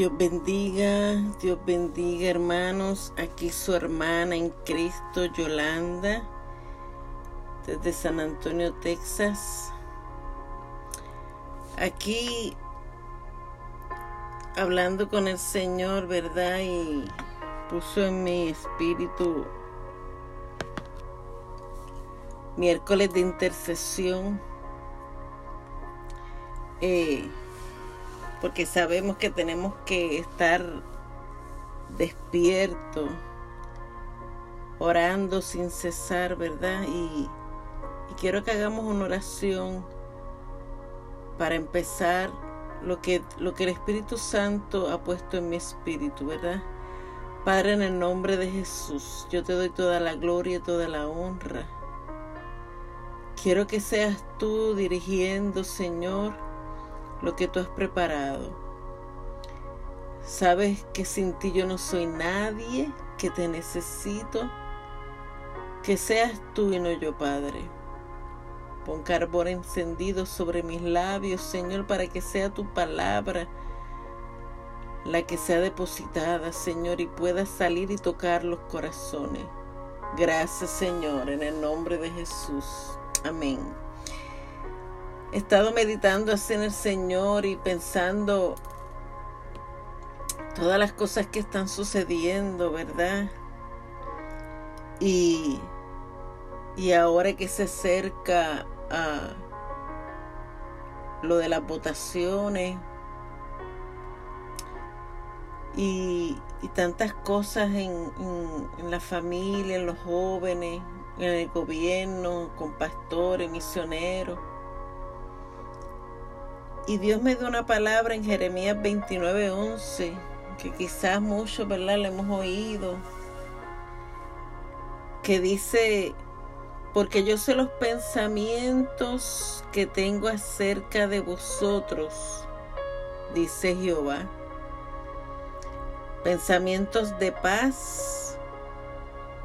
Dios bendiga, Dios bendiga hermanos. Aquí su hermana en Cristo, Yolanda, desde San Antonio, Texas. Aquí hablando con el Señor, ¿verdad? Y puso en mi espíritu miércoles de intercesión. Eh, porque sabemos que tenemos que estar despiertos, orando sin cesar, ¿verdad? Y, y quiero que hagamos una oración para empezar lo que, lo que el Espíritu Santo ha puesto en mi espíritu, ¿verdad? Padre, en el nombre de Jesús, yo te doy toda la gloria y toda la honra. Quiero que seas tú dirigiendo, Señor, lo que tú has preparado. Sabes que sin ti yo no soy nadie, que te necesito. Que seas tú y no yo, Padre. Pon carbón encendido sobre mis labios, Señor, para que sea tu palabra la que sea depositada, Señor, y pueda salir y tocar los corazones. Gracias, Señor, en el nombre de Jesús. Amén. He estado meditando así en el Señor y pensando todas las cosas que están sucediendo, ¿verdad? Y, y ahora que se acerca a lo de las votaciones y, tantas cosas en, en la familia, en los jóvenes, en el gobierno, con pastores, misioneros y Dios me dio una palabra en Jeremías 29:11, que quizás muchos, ¿verdad?, le hemos oído, que dice, porque yo sé los pensamientos que tengo acerca de vosotros, dice Jehová, pensamientos de paz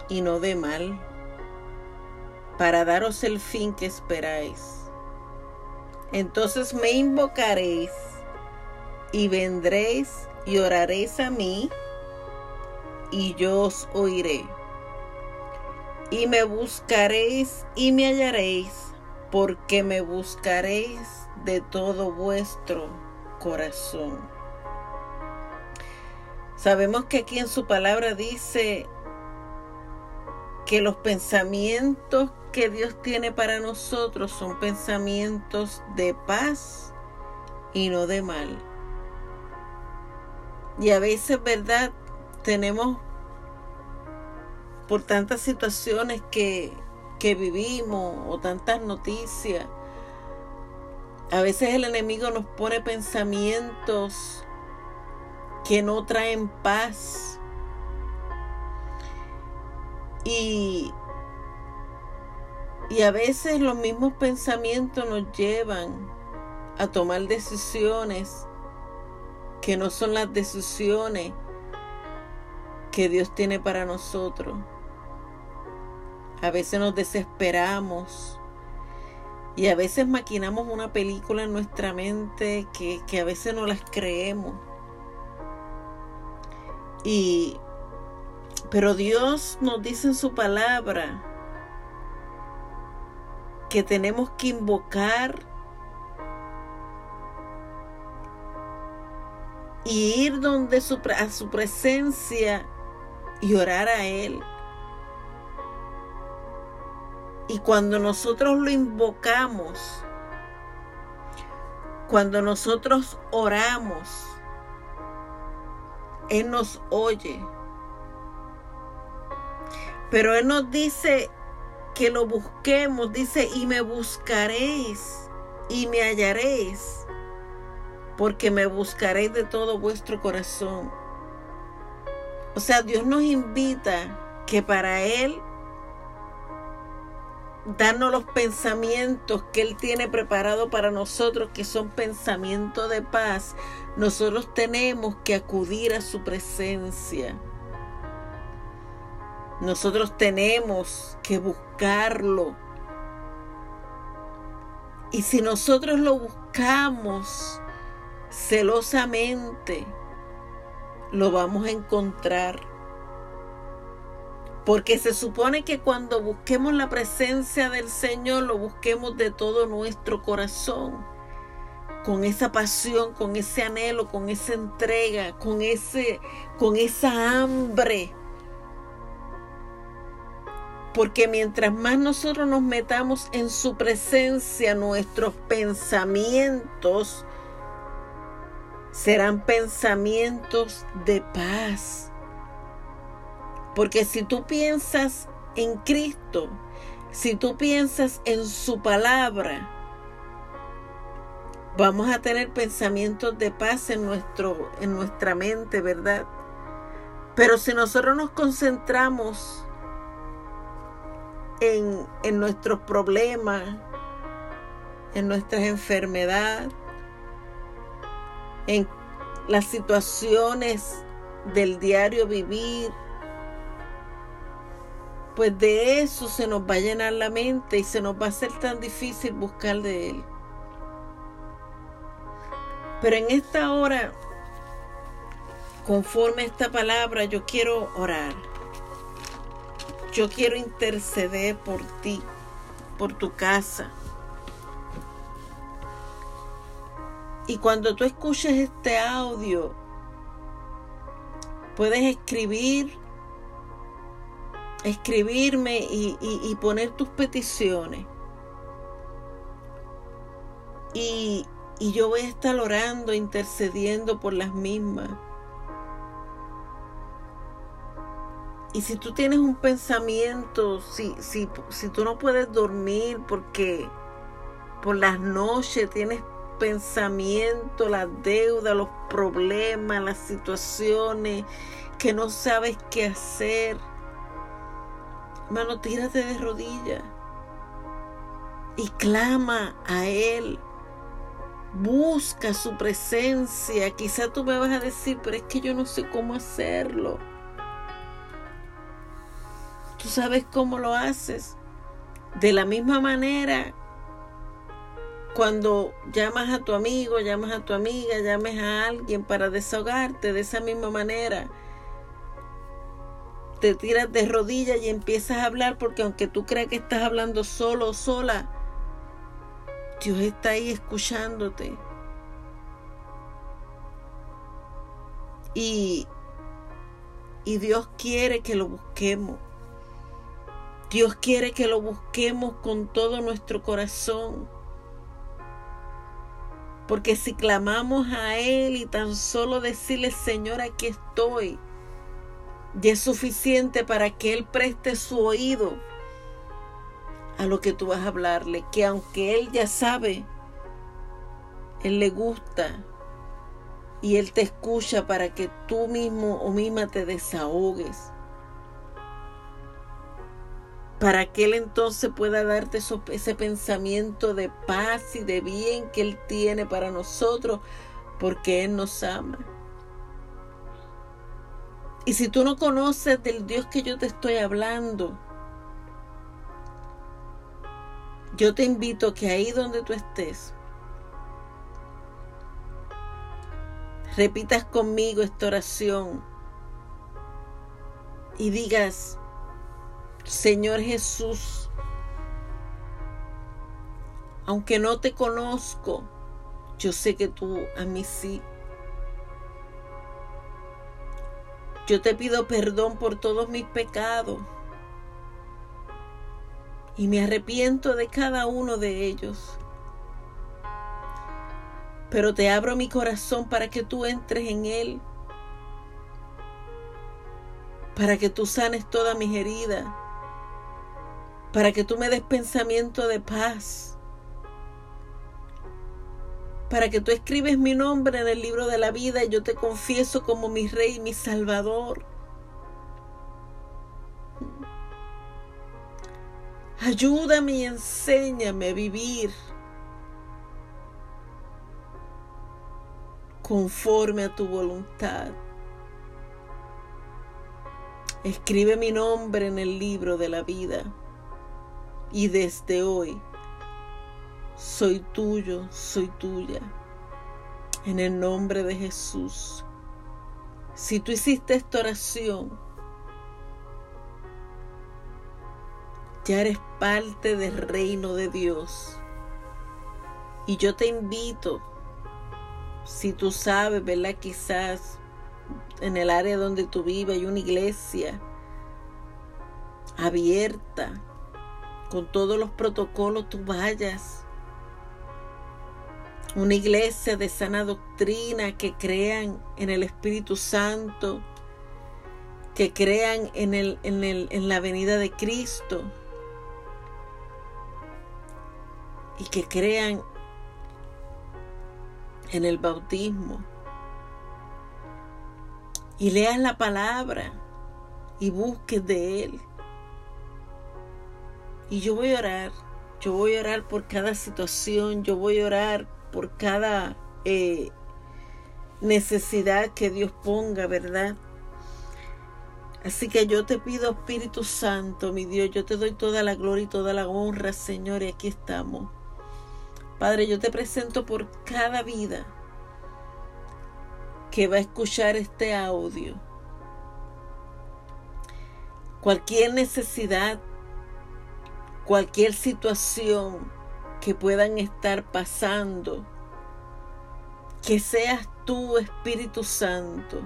y no de mal, para daros el fin que esperáis. Entonces me invocaréis y vendréis y oraréis a mí y yo os oiré. Y me buscaréis y me hallaréis, porque me buscaréis de todo vuestro corazón. Sabemos que aquí en su palabra dice que los pensamientos que Dios tiene para nosotros son pensamientos de paz y no de mal. Y a veces, ¿verdad? Tenemos por tantas situaciones que, que vivimos o tantas noticias. A veces el enemigo nos pone pensamientos que no traen paz. Y y a veces los mismos pensamientos nos llevan a tomar decisiones que no son las decisiones que Dios tiene para nosotros. A veces nos desesperamos y a veces maquinamos una película en nuestra mente que, que a veces no las creemos. Y pero Dios nos dice en su palabra que tenemos que invocar y ir donde su, a su presencia y orar a Él. Y cuando nosotros lo invocamos, cuando nosotros oramos, Él nos oye. Pero Él nos dice que lo busquemos, dice, y me buscaréis y me hallaréis, porque me buscaréis de todo vuestro corazón. O sea, Dios nos invita que para Él darnos los pensamientos que Él tiene preparado para nosotros, que son pensamientos de paz, nosotros tenemos que acudir a su presencia. Nosotros tenemos que buscarlo. Y si nosotros lo buscamos celosamente, lo vamos a encontrar. Porque se supone que cuando busquemos la presencia del Señor, lo busquemos de todo nuestro corazón, con esa pasión, con ese anhelo, con esa entrega, con ese con esa hambre. Porque mientras más nosotros nos metamos en su presencia, nuestros pensamientos serán pensamientos de paz porque si tú piensas en Cristo, si tú piensas en su palabra, vamos a tener pensamientos de paz en, nuestro, en nuestra mente, ¿verdad? Pero si nosotros nos concentramos en, en nuestros problemas, en nuestras enfermedades, en las situaciones del diario vivir, pues de eso se nos va a llenar la mente y se nos va a hacer tan difícil buscar de Él. Pero en esta hora, conforme a esta palabra, yo quiero orar. Yo quiero interceder por ti, por tu casa. Y cuando tú escuches este audio, puedes escribir escribirme y, poner tus peticiones. Y, y yo voy a estar orando, intercediendo por las mismas. Y si tú tienes un pensamiento, si, si, si tú no puedes dormir porque por las noches tienes pensamiento, las deudas, los problemas, las situaciones, que no sabes qué hacer, Hermano, tírate de rodillas y clama a Él. Busca su presencia. Quizá tú me vas a decir, pero es que yo no sé cómo hacerlo. Tú sabes cómo lo haces. De la misma manera, cuando llamas a tu amigo, llamas a tu amiga, llames a alguien para desahogarte, de esa misma manera te tiras de rodillas y empiezas a hablar porque aunque tú creas que estás hablando solo o sola, Dios está ahí escuchándote. Y, y Dios quiere que lo busquemos. Dios quiere que lo busquemos con todo nuestro corazón. Porque si clamamos a Él y tan solo decirle, Señor, aquí estoy, y es suficiente para que Él preste su oído a lo que tú vas a hablarle, que aunque Él ya sabe, Él le gusta y Él te escucha para que tú mismo o misma te desahogues. Para que Él entonces pueda darte ese pensamiento de paz y de bien que Él tiene para nosotros, porque Él nos ama. Y si tú no conoces del Dios que yo te estoy hablando, yo te invito que ahí donde tú estés, repitas conmigo esta oración y digas, Señor Jesús, aunque no te conozco, yo sé que tú a mí sí. Yo te pido perdón por todos mis pecados y me arrepiento de cada uno de ellos. Pero te abro mi corazón para que tú entres en él, para que tú sanes todas mis heridas, para que tú me des pensamiento de paz para que tú escribes mi nombre en el libro de la vida y yo te confieso como mi rey y mi salvador. Ayúdame y enséñame a vivir conforme a tu voluntad. Escribe mi nombre en el libro de la vida y desde hoy soy tuyo, soy tuya. En el nombre de Jesús. Si tú hiciste esta oración, ya eres parte del reino de Dios. Y yo te invito, si tú sabes, ¿verdad? Quizás en el área donde tú vives hay una iglesia abierta, con todos los protocolos, tú vayas. Una iglesia de sana doctrina que crean en el Espíritu Santo, que crean en, el, en, el, en la venida de Cristo y que crean en el bautismo. Y leas la palabra y busques de Él. Y yo voy a orar, yo voy a orar por cada situación, yo voy a orar por cada eh, necesidad que Dios ponga, ¿verdad? Así que yo te pido, Espíritu Santo, mi Dios, yo te doy toda la gloria y toda la honra, Señor, y aquí estamos. Padre, yo te presento por cada vida que va a escuchar este audio. Cualquier necesidad cualquier situación que puedan estar pasando, que seas tú, Espíritu Santo,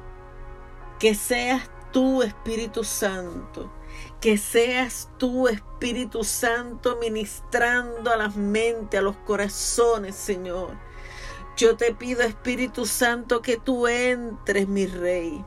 que seas tú, Espíritu Santo, que seas tú, Espíritu Santo, ministrando a las mentes, a los corazones, Señor. Yo te pido, Espíritu Santo, que tú entres, mi Rey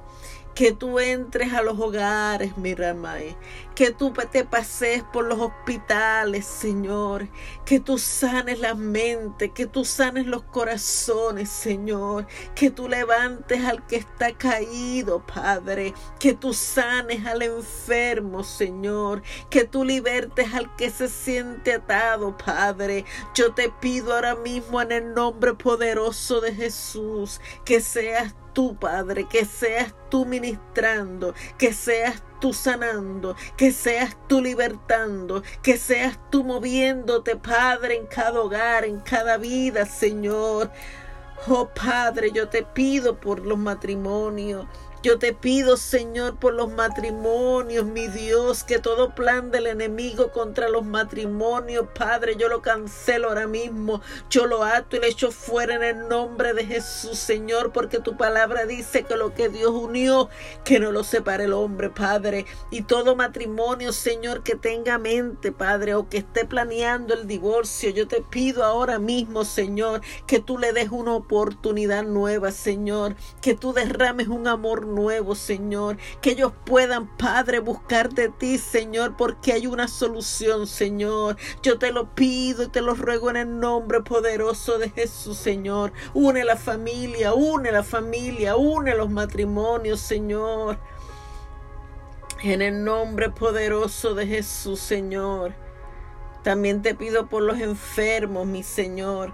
que tú entres a los hogares, mi Ramay, que tú te pases por los hospitales, Señor, que tú sanes la mente, que tú sanes los corazones, Señor, que tú levantes al que está caído, Padre, que tú sanes al enfermo, Señor, que tú libertes al que se siente atado, Padre. Yo te pido ahora mismo en el nombre poderoso de Jesús que seas Padre, que seas tú ministrando, que seas tú sanando, que seas tú libertando, que seas tú moviéndote, Padre, en cada hogar, en cada vida, Señor. Oh Padre, yo te pido por los matrimonios. Yo te pido, Señor, por los matrimonios, mi Dios, que todo plan del enemigo contra los matrimonios, Padre, yo lo cancelo ahora mismo. Yo lo ato y le echo fuera en el nombre de Jesús, Señor, porque tu palabra dice que lo que Dios unió, que no lo separe el hombre, Padre. Y todo matrimonio, Señor, que tenga mente, Padre, o que esté planeando el divorcio, yo te pido ahora mismo, Señor, que tú le des una oportunidad nueva, Señor, que tú derrames un amor nuevo, Señor. Que ellos puedan, Padre, buscar de ti, Señor, porque hay una solución, Señor. Yo te lo pido y te lo ruego en el nombre poderoso de Jesús, Señor. Une la familia, une la familia, une los matrimonios, Señor. En el nombre poderoso de Jesús, Señor. También te pido por los enfermos, mi Señor.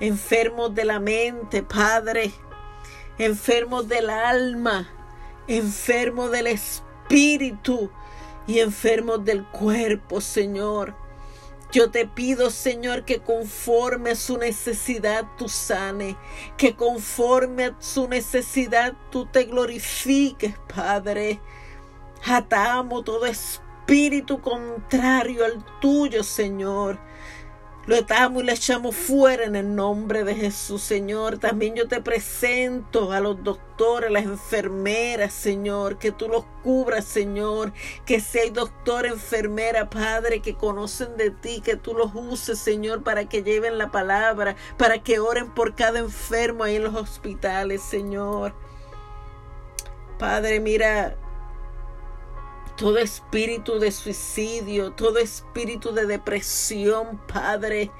Enfermos de la mente, Padre enfermos del alma, enfermos del espíritu y enfermos del cuerpo, Señor. Yo te pido, Señor, que conforme a su necesidad tú sane, que conforme a su necesidad tú te glorifiques, Padre. Atamos todo espíritu contrario al tuyo, Señor. Lo atamos y le echamos fuera en el nombre de Jesús, Señor. También yo te presento a los doctores, a las enfermeras, Señor, que tú los cubras, Señor. Que si hay doctor, enfermera, Padre, que conocen de ti, que tú los uses, Señor, para que lleven la palabra, para que oren por cada enfermo ahí en los hospitales, Señor. Padre, mira, todo espíritu de suicidio, todo espíritu de depresión, Padre.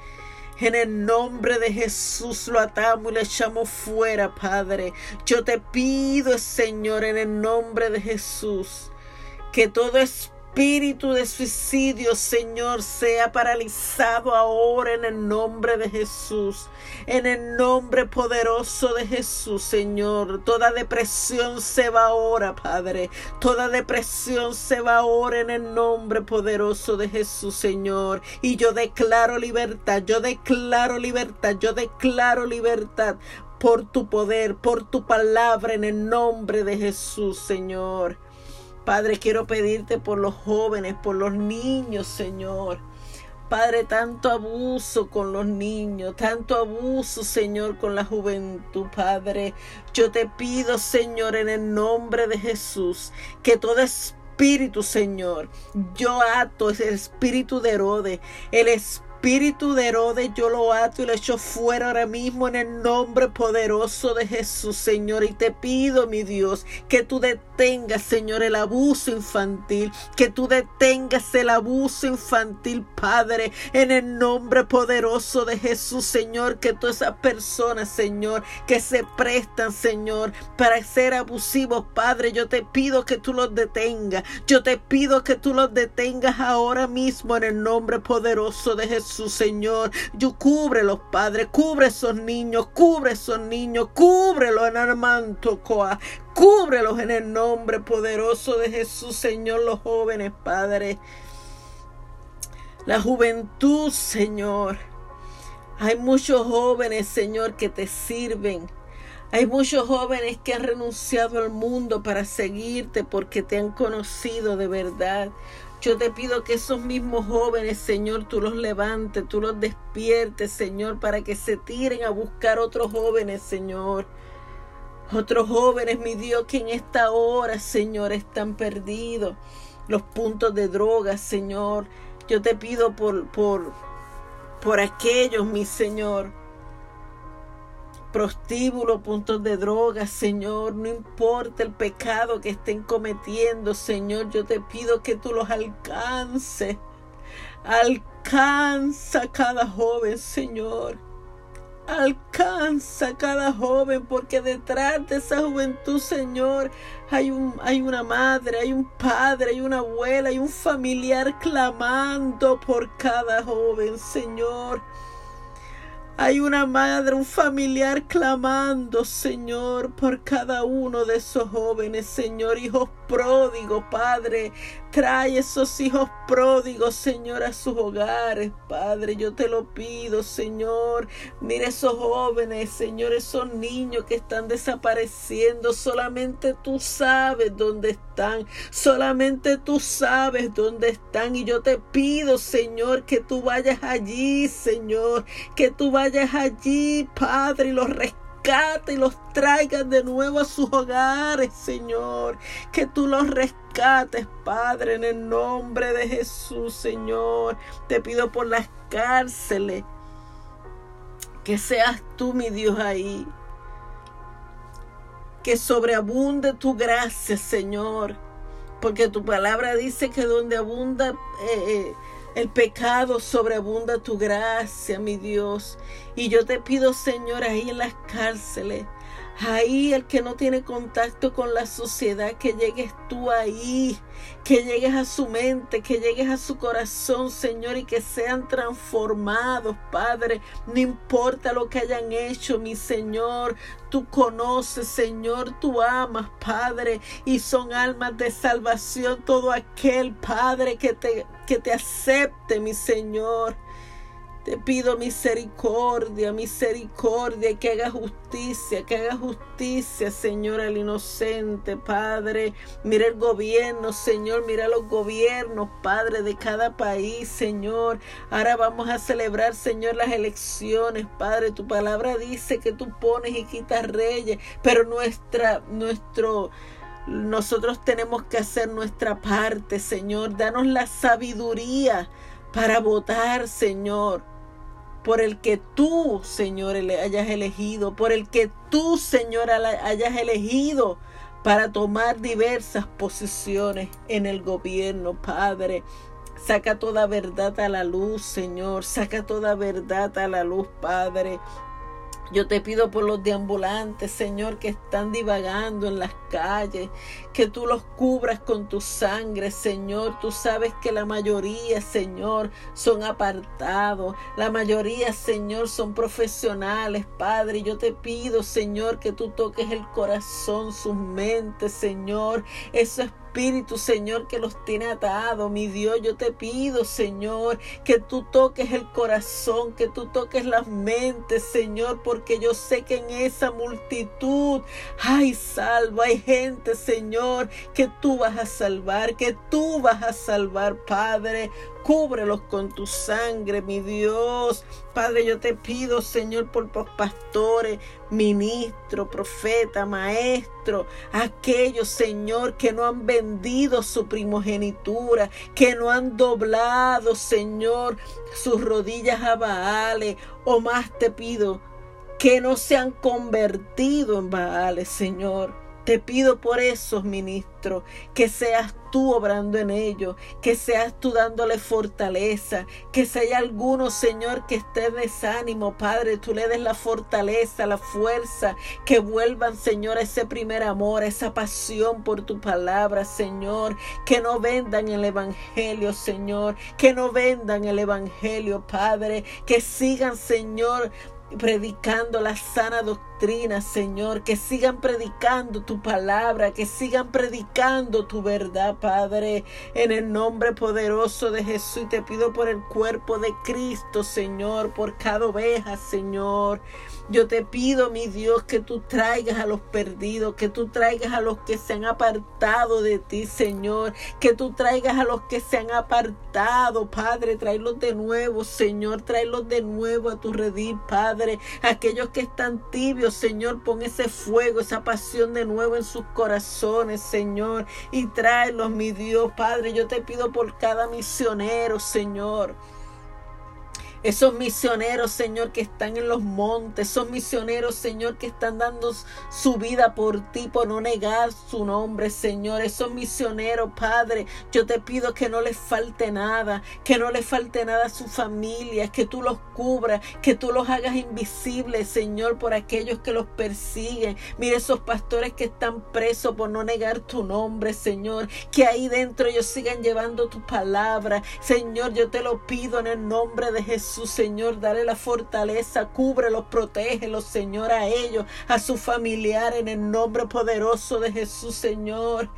En el nombre de Jesús lo atamos y le echamos fuera, Padre. Yo te pido, Señor, en el nombre de Jesús, que todo espíritu espíritu de suicidio, Señor, sea paralizado ahora en el nombre de Jesús. En el nombre poderoso de Jesús, Señor. Toda depresión se va ahora, Padre. Toda depresión se va ahora en el nombre poderoso de Jesús, Señor. Y yo declaro libertad, yo declaro libertad, yo declaro libertad por tu poder, por tu palabra, en el nombre de Jesús, Señor. Padre, quiero pedirte por los jóvenes, por los niños, Señor. Padre, tanto abuso con los niños, tanto abuso, Señor, con la juventud, Padre. Yo te pido, Señor, en el nombre de Jesús, que todo espíritu, Señor, yo ato ese espíritu de Herodes, el espíritu espíritu de Herodes yo lo ato y lo echo fuera ahora mismo en el nombre poderoso de Jesús, Señor. Y te pido, mi Dios, que tú detengas, Señor, el abuso infantil, que tú detengas el abuso infantil, Padre, en el nombre poderoso de Jesús, Señor, que todas esas personas, Señor, que se prestan, Señor, para ser abusivos, Padre, yo te pido que tú los detengas. Yo te pido que tú los detengas ahora mismo en el nombre poderoso de Jesús su Señor. Yo cubre los padres, cubre esos niños, cubre esos niños, cúbrelos en Armanto Coa. Cúbrelos en el nombre poderoso de Jesús, Señor, los jóvenes, Padre. La juventud, Señor. Hay muchos jóvenes, Señor, que te sirven. Hay muchos jóvenes que han renunciado al mundo para seguirte porque te han conocido de verdad. Yo te pido que esos mismos jóvenes, Señor, tú los levantes, tú los despiertes, Señor, para que se tiren a buscar otros jóvenes, Señor. Otros jóvenes, mi Dios, que en esta hora, Señor, están perdidos. Los puntos de droga, Señor. Yo te pido por, por, por aquellos, mi Señor, prostíbulos, puntos de droga, Señor, no importa el pecado que estén cometiendo, Señor, yo te pido que tú los alcances. Alcanza a cada joven, Señor. Alcanza a cada joven, porque detrás de esa juventud, Señor, hay, un, hay una madre, hay un padre, hay una abuela, hay un familiar clamando por cada joven, Señor. Hay una madre, un familiar clamando, Señor, por cada uno de esos jóvenes, Señor, hijos pródigos, Padre. Trae esos hijos pródigos, Señor, a sus hogares, Padre. Yo te lo pido, Señor. Mira esos jóvenes, Señor, esos niños que están desapareciendo. Solamente tú sabes dónde están. Solamente tú sabes dónde están. Y yo te pido, Señor, que tú vayas allí, Señor. Que tú vayas allí, Padre, y los rescates y los traigas de nuevo a sus hogares, Señor. Que tú los rescates, Padre, en el nombre de Jesús, Señor. Te pido por las cárceles. Que seas tú, mi Dios, ahí. Que sobreabunde tu gracia, Señor. Porque tu palabra dice que donde abunda... Eh, eh, el pecado sobreabunda tu gracia, mi Dios. Y yo te pido, Señor, ahí en las cárceles, ahí el que no tiene contacto con la sociedad, que llegues tú ahí, que llegues a su mente, que llegues a su corazón, Señor, y que sean transformados, Padre. No importa lo que hayan hecho, mi Señor, tú conoces, Señor, tú amas, Padre, y son almas de salvación todo aquel, Padre, que te, que te acepte, mi Señor. Te pido misericordia, misericordia, que haga justicia, que haga justicia, Señor, al inocente, Padre. Mira el gobierno, Señor, mira los gobiernos, Padre, de cada país, Señor. Ahora vamos a celebrar, Señor, las elecciones, Padre. Tu palabra dice que tú pones y quitas reyes, pero nuestra, nuestro... Nosotros tenemos que hacer nuestra parte, Señor. Danos la sabiduría para votar, Señor por el que tú, Señor, hayas elegido, por el que tú, Señor, hayas elegido para tomar diversas posiciones en el gobierno, Padre. Saca toda verdad a la luz, Señor. Saca toda verdad a la luz, Padre. Yo te pido por los deambulantes, Señor, que están divagando en las calles, que tú los cubras con tu sangre, Señor. Tú sabes que la mayoría, Señor, son apartados. La mayoría, Señor, son profesionales, Padre. Yo te pido, Señor, que tú toques el corazón, sus mentes, Señor. Eso es espíritu, Señor, que los tiene atados. Mi Dios, yo te pido, Señor, que tú toques el corazón, que tú toques las mentes, Señor, porque yo sé que en esa multitud hay salvo, hay gente, Señor, que tú vas a salvar, que tú vas a salvar, Padre. Cúbrelos con tu sangre, mi Dios. Padre, yo te pido, Señor, por los pastores, ministro, profeta, maestro, aquellos, Señor, que no han vendido su primogenitura, que no han doblado, Señor, sus rodillas a Baales, o más te pido, que no se han convertido en Baales, Señor. Te pido por esos ministros que seas tú obrando en ellos, que seas tú dándole fortaleza, que si hay alguno, Señor, que esté en desánimo, Padre, tú le des la fortaleza, la fuerza, que vuelvan, Señor, a ese primer amor, esa pasión por tu palabra, Señor, que no vendan el Evangelio, Señor, que no vendan el Evangelio, Padre, que sigan, Señor, predicando la sana doctrina, Señor, que sigan predicando tu palabra, que sigan predicando tu verdad, Padre, en el nombre poderoso de Jesús. Te pido por el cuerpo de Cristo, Señor, por cada oveja, Señor. Yo te pido, mi Dios, que tú traigas a los perdidos, que tú traigas a los que se han apartado de ti, Señor, que tú traigas a los que se han apartado, Padre, tráelos de nuevo, Señor, tráelos de nuevo a tu redil, Padre. Aquellos que están tibios, Señor, pon ese fuego, esa pasión de nuevo en sus corazones, Señor, y tráelos, mi Dios, Padre. Yo te pido por cada misionero, Señor. Esos misioneros, Señor, que están en los montes, esos misioneros, Señor, que están dando su vida por ti, por no negar su nombre, Señor. Esos misioneros, Padre, yo te pido que no les falte nada, que no les falte nada a su familia, que tú los cubras, que tú los hagas invisibles, Señor, por aquellos que los persiguen. Mire esos pastores que están presos por no negar tu nombre, Señor, que ahí dentro ellos sigan llevando tu palabra. Señor, yo te lo pido en el nombre de Jesús Señor, dale la fortaleza, cúbrelos, protégelos, Señor, a ellos, a su familiar, en el nombre poderoso de Jesús, Señor.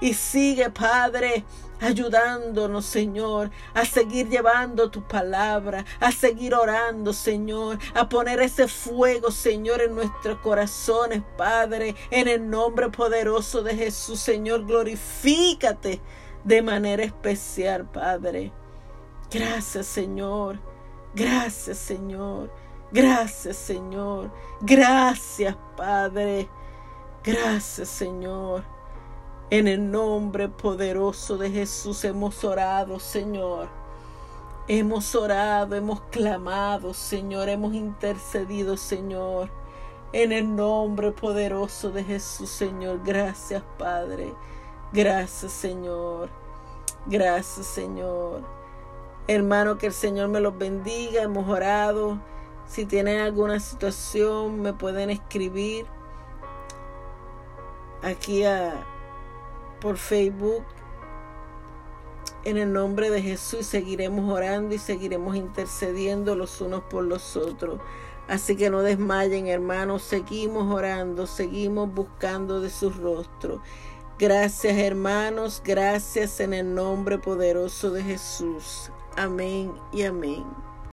Y sigue, Padre, ayudándonos, Señor, a seguir llevando tu palabra, a seguir orando, Señor, a poner ese fuego, Señor, en nuestros corazones, Padre, en el nombre poderoso de Jesús, Señor, glorifícate de manera especial, Padre. Gracias, Señor. Gracias Señor. Gracias Señor. Gracias Padre. Gracias Señor. En el nombre poderoso de Jesús hemos orado Señor. Hemos orado, hemos clamado Señor, hemos intercedido Señor. En el nombre poderoso de Jesús Señor. Gracias Padre. Gracias Señor. Gracias Señor. Hermano, que el Señor me los bendiga. Hemos orado. Si tienen alguna situación, me pueden escribir aquí por Facebook. En el nombre de Jesús seguiremos orando y seguiremos intercediendo los unos por los otros. Así que no desmayen, hermanos. Seguimos orando, seguimos buscando de su rostro. Gracias, hermanos. Gracias en el nombre poderoso de Jesús. Amém e amém.